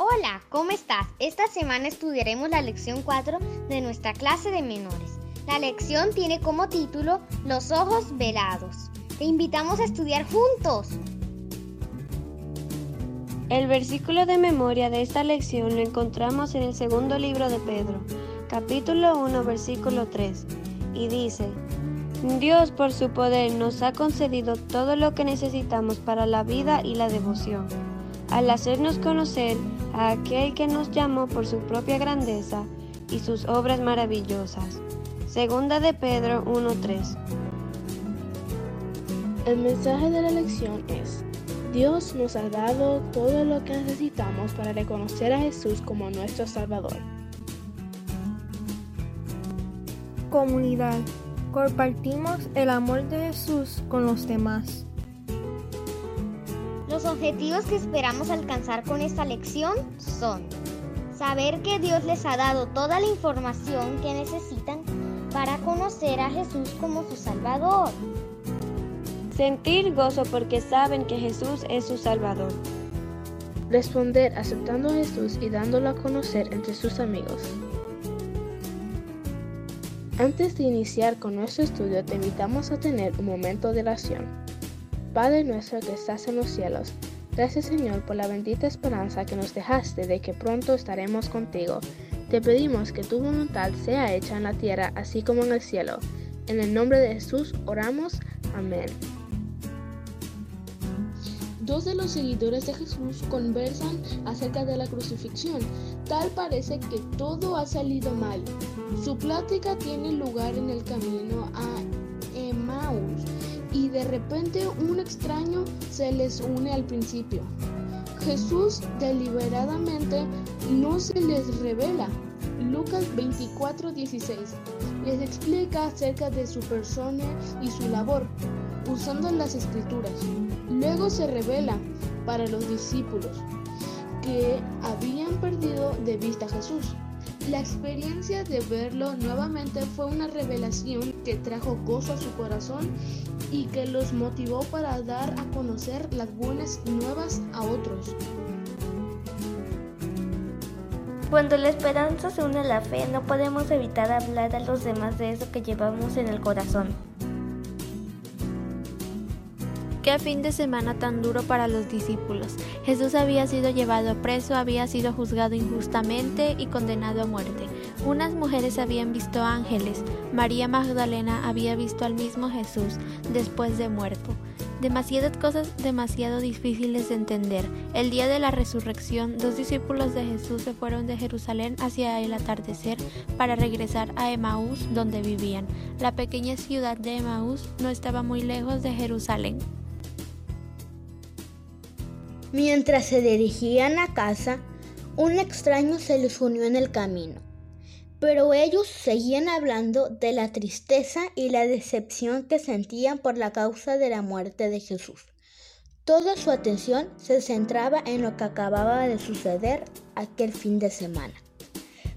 Hola, ¿cómo estás? Esta semana estudiaremos la lección 4 de nuestra clase de menores. La lección tiene como título Los ojos velados. Te invitamos a estudiar juntos. El versículo de memoria de esta lección lo encontramos en el segundo libro de Pedro, capítulo 1, versículo 3, y dice, Dios por su poder nos ha concedido todo lo que necesitamos para la vida y la devoción, al hacernos conocer a aquel que nos llamó por su propia grandeza y sus obras maravillosas. Segunda de Pedro 1.3 El mensaje de la lección es, Dios nos ha dado todo lo que necesitamos para reconocer a Jesús como nuestro Salvador. Comunidad. Compartimos el amor de Jesús con los demás. Los objetivos que esperamos alcanzar con esta lección son saber que Dios les ha dado toda la información que necesitan para conocer a Jesús como su Salvador. Sentir gozo porque saben que Jesús es su Salvador. Responder aceptando a Jesús y dándolo a conocer entre sus amigos. Antes de iniciar con nuestro estudio, te invitamos a tener un momento de oración. Padre nuestro que estás en los cielos, gracias Señor por la bendita esperanza que nos dejaste de que pronto estaremos contigo. Te pedimos que tu voluntad sea hecha en la tierra así como en el cielo. En el nombre de Jesús oramos. Amén. Dos de los seguidores de Jesús conversan acerca de la crucifixión. Tal parece que todo ha salido mal. Su plática tiene lugar en el camino a Emmaus de repente un extraño se les une al principio. Jesús deliberadamente no se les revela. Lucas 24:16 les explica acerca de su persona y su labor, usando las escrituras. Luego se revela para los discípulos que habían perdido de vista a Jesús. La experiencia de verlo nuevamente fue una revelación que trajo gozo a su corazón y que los motivó para dar a conocer las buenas nuevas a otros. Cuando la esperanza se une a la fe, no podemos evitar hablar a los demás de eso que llevamos en el corazón. Qué fin de semana tan duro para los discípulos. Jesús había sido llevado preso, había sido juzgado injustamente y condenado a muerte. Unas mujeres habían visto ángeles. María Magdalena había visto al mismo Jesús después de muerto. Demasiadas cosas demasiado difíciles de entender. El día de la resurrección, dos discípulos de Jesús se fueron de Jerusalén hacia el atardecer para regresar a Emaús donde vivían. La pequeña ciudad de Emaús no estaba muy lejos de Jerusalén. Mientras se dirigían a casa, un extraño se les unió en el camino. Pero ellos seguían hablando de la tristeza y la decepción que sentían por la causa de la muerte de Jesús. Toda su atención se centraba en lo que acababa de suceder aquel fin de semana.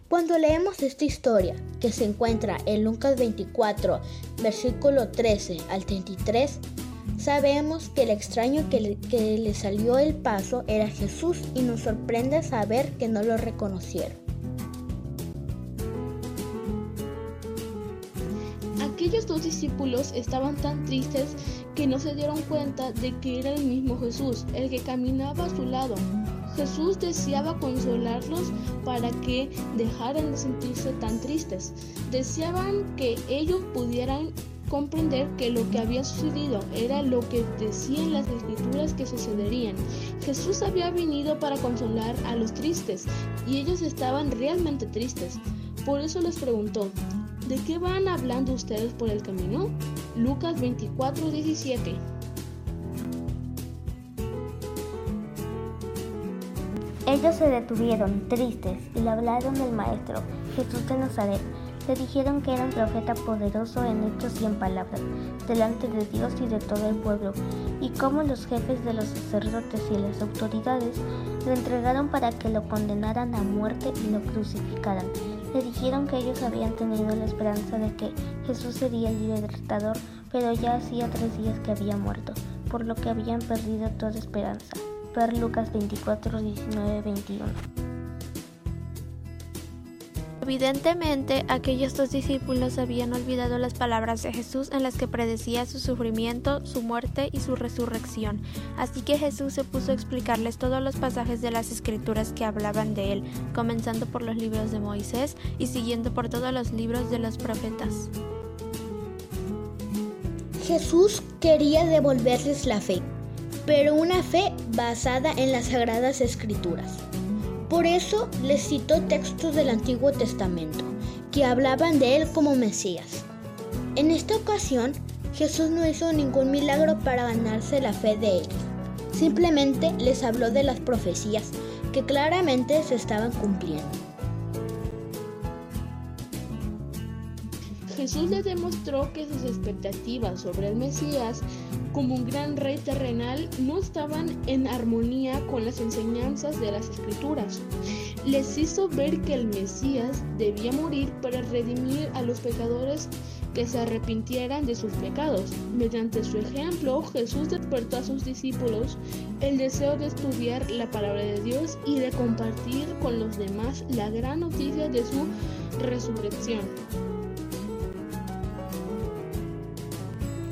Cuando leemos esta historia, que se encuentra en Lucas 24, versículo 13 al 33, sabemos que el extraño que le, salió el paso era Jesús y nos sorprende saber que no lo reconocieron. Aquellos dos discípulos estaban tan tristes que no se dieron cuenta de que era el mismo Jesús, el que caminaba a su lado. Jesús deseaba consolarlos para que dejaran de sentirse tan tristes. Deseaban que ellos pudieran comprender que lo que había sucedido era lo que decían las escrituras que sucederían. Jesús había venido para consolar a los tristes y ellos estaban realmente tristes. Por eso les preguntó, ¿De qué van hablando ustedes por el camino? Lucas 24, 17. Ellos se detuvieron, tristes, y le hablaron del Maestro, Jesús de Nazaret. Le dijeron que era un profeta poderoso en hechos y en palabras, delante de Dios y de todo el pueblo, y cómo los jefes de los sacerdotes y las autoridades lo entregaron para que lo condenaran a muerte y lo crucificaran. Le dijeron que ellos habían tenido la esperanza de que Jesús sería el libertador, pero ya hacía tres días que había muerto, por lo que habían perdido toda esperanza. ver Lucas 24, 19, 21. Evidentemente, aquellos dos discípulos habían olvidado las palabras de Jesús en las que predecía su sufrimiento, su muerte y su resurrección. Así que Jesús se puso a explicarles todos los pasajes de las escrituras que hablaban de él, comenzando por los libros de Moisés y siguiendo por todos los libros de los profetas. Jesús quería devolverles la fe, pero una fe basada en las sagradas escrituras. Por eso les citó textos del Antiguo Testamento que hablaban de él como Mesías. En esta ocasión, Jesús no hizo ningún milagro para ganarse la fe de ellos. Simplemente les habló de las profecías que claramente se estaban cumpliendo. Jesús les demostró que sus expectativas sobre el Mesías como un gran rey terrenal no estaban en armonía con las enseñanzas de las escrituras. Les hizo ver que el Mesías debía morir para redimir a los pecadores que se arrepintieran de sus pecados. Mediante su ejemplo, Jesús despertó a sus discípulos el deseo de estudiar la palabra de Dios y de compartir con los demás la gran noticia de su resurrección.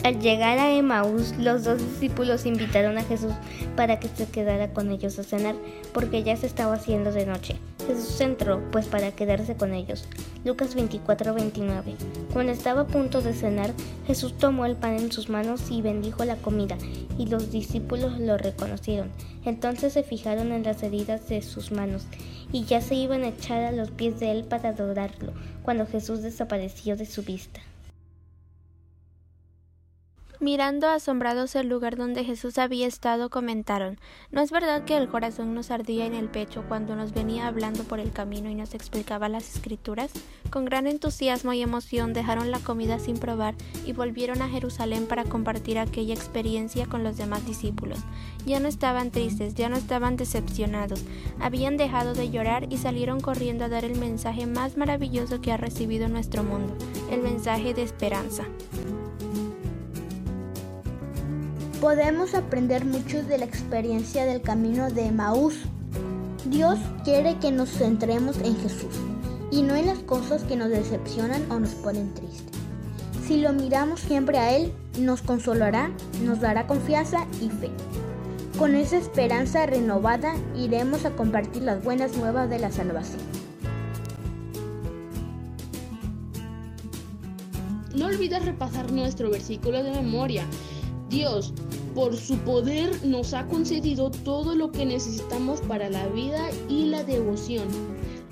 Al llegar a Emaús, los dos discípulos invitaron a Jesús para que se quedara con ellos a cenar, porque ya se estaba haciendo de noche. Jesús entró, pues, para quedarse con ellos. Lucas 24:29. Cuando estaba a punto de cenar, Jesús tomó el pan en sus manos y bendijo la comida, y los discípulos lo reconocieron. Entonces se fijaron en las heridas de sus manos, y ya se iban a echar a los pies de él para adorarlo, cuando Jesús desapareció de su vista. Mirando asombrados el lugar donde Jesús había estado, comentaron, ¿no es verdad que el corazón nos ardía en el pecho cuando nos venía hablando por el camino y nos explicaba las escrituras? Con gran entusiasmo y emoción dejaron la comida sin probar y volvieron a Jerusalén para compartir aquella experiencia con los demás discípulos. Ya no estaban tristes, ya no estaban decepcionados, habían dejado de llorar y salieron corriendo a dar el mensaje más maravilloso que ha recibido nuestro mundo, el mensaje de esperanza. Podemos aprender mucho de la experiencia del camino de Maús. Dios quiere que nos centremos en Jesús y no en las cosas que nos decepcionan o nos ponen tristes. Si lo miramos siempre a Él, nos consolará, nos dará confianza y fe. Con esa esperanza renovada iremos a compartir las buenas nuevas de la salvación. No olvides repasar nuestro versículo de memoria. Dios, por su poder, nos ha concedido todo lo que necesitamos para la vida y la devoción.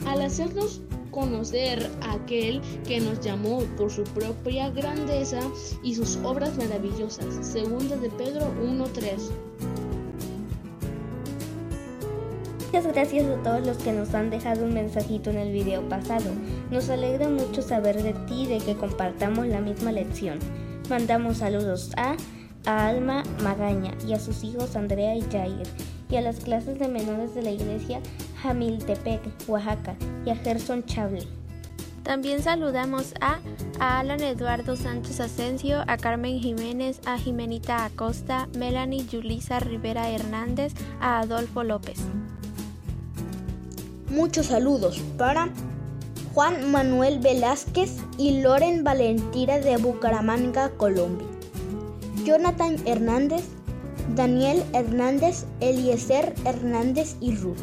Al hacernos conocer a aquel que nos llamó por su propia grandeza y sus obras maravillosas. Segunda de Pedro 1.3. Muchas gracias a todos los que nos han dejado un mensajito en el video pasado. Nos alegra mucho saber de ti y de que compartamos la misma lección. Mandamos saludos a a Alma Magaña y a sus hijos Andrea y Jair, y a las clases de menores de la iglesia Jamiltepec, Oaxaca, y a Gerson Chable. También saludamos a, a, Alan Eduardo Sánchez Asensio, a Carmen Jiménez, a Jimenita Acosta, Melanie Yulisa Rivera Hernández, a Adolfo López. Muchos saludos para Juan Manuel Velázquez y Loren Valentina de Bucaramanga, Colombia. Jonathan Hernández, Daniel Hernández, Eliezer Hernández y Ruth.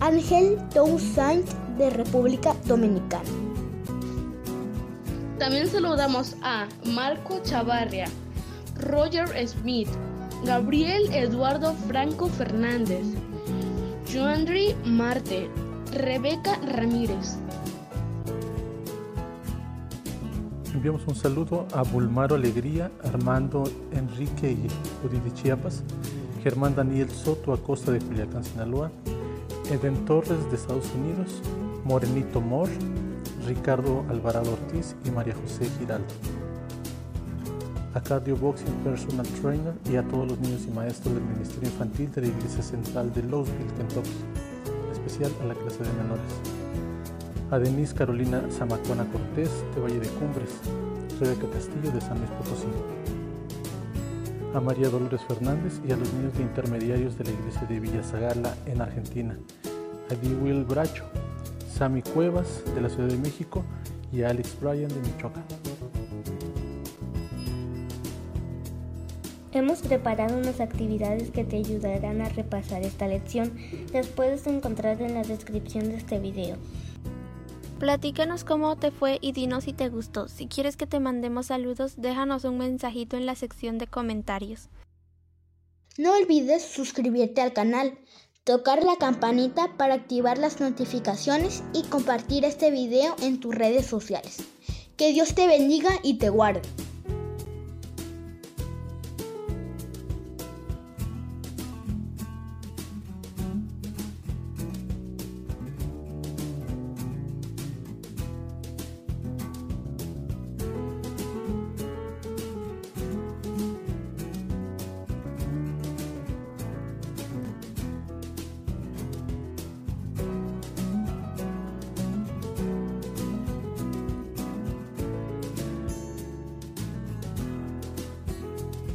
Ángel Toussaint de República Dominicana. También saludamos a Marco Chavarria, Roger Smith, Gabriel Eduardo Franco Fernández, Joandri Marte, Rebeca Ramírez, Enviamos un saludo a Bulmaro Alegría, Armando Enrique y Uri de Chiapas, Germán Daniel Soto Acosta de Culiacán, Sinaloa, Eden Torres de Estados Unidos, Morenito Mor, Ricardo Alvarado Ortiz y María José Giraldo. A Cardio Boxing Personal Trainer y a todos los niños y maestros del Ministerio Infantil de la Iglesia Central de Louisville, Kentucky, en especial a la clase de menores a Denise Carolina Zamacona Cortés de Valle de Cumbres, Rebeca Castillo de San Luis Potosí, a María Dolores Fernández y a los niños de intermediarios de la iglesia de Villa Zagala en Argentina, a Will Bracho, Sammy Cuevas de la Ciudad de México y a Alex Bryan de Michoacán. Hemos preparado unas actividades que te ayudarán a repasar esta lección. Las puedes encontrar en la descripción de este video. Platícanos cómo te fue y dinos si te gustó. Si quieres que te mandemos saludos, déjanos un mensajito en la sección de comentarios. No olvides suscribirte al canal, tocar la campanita para activar las notificaciones y compartir este video en tus redes sociales. Que Dios te bendiga y te guarde.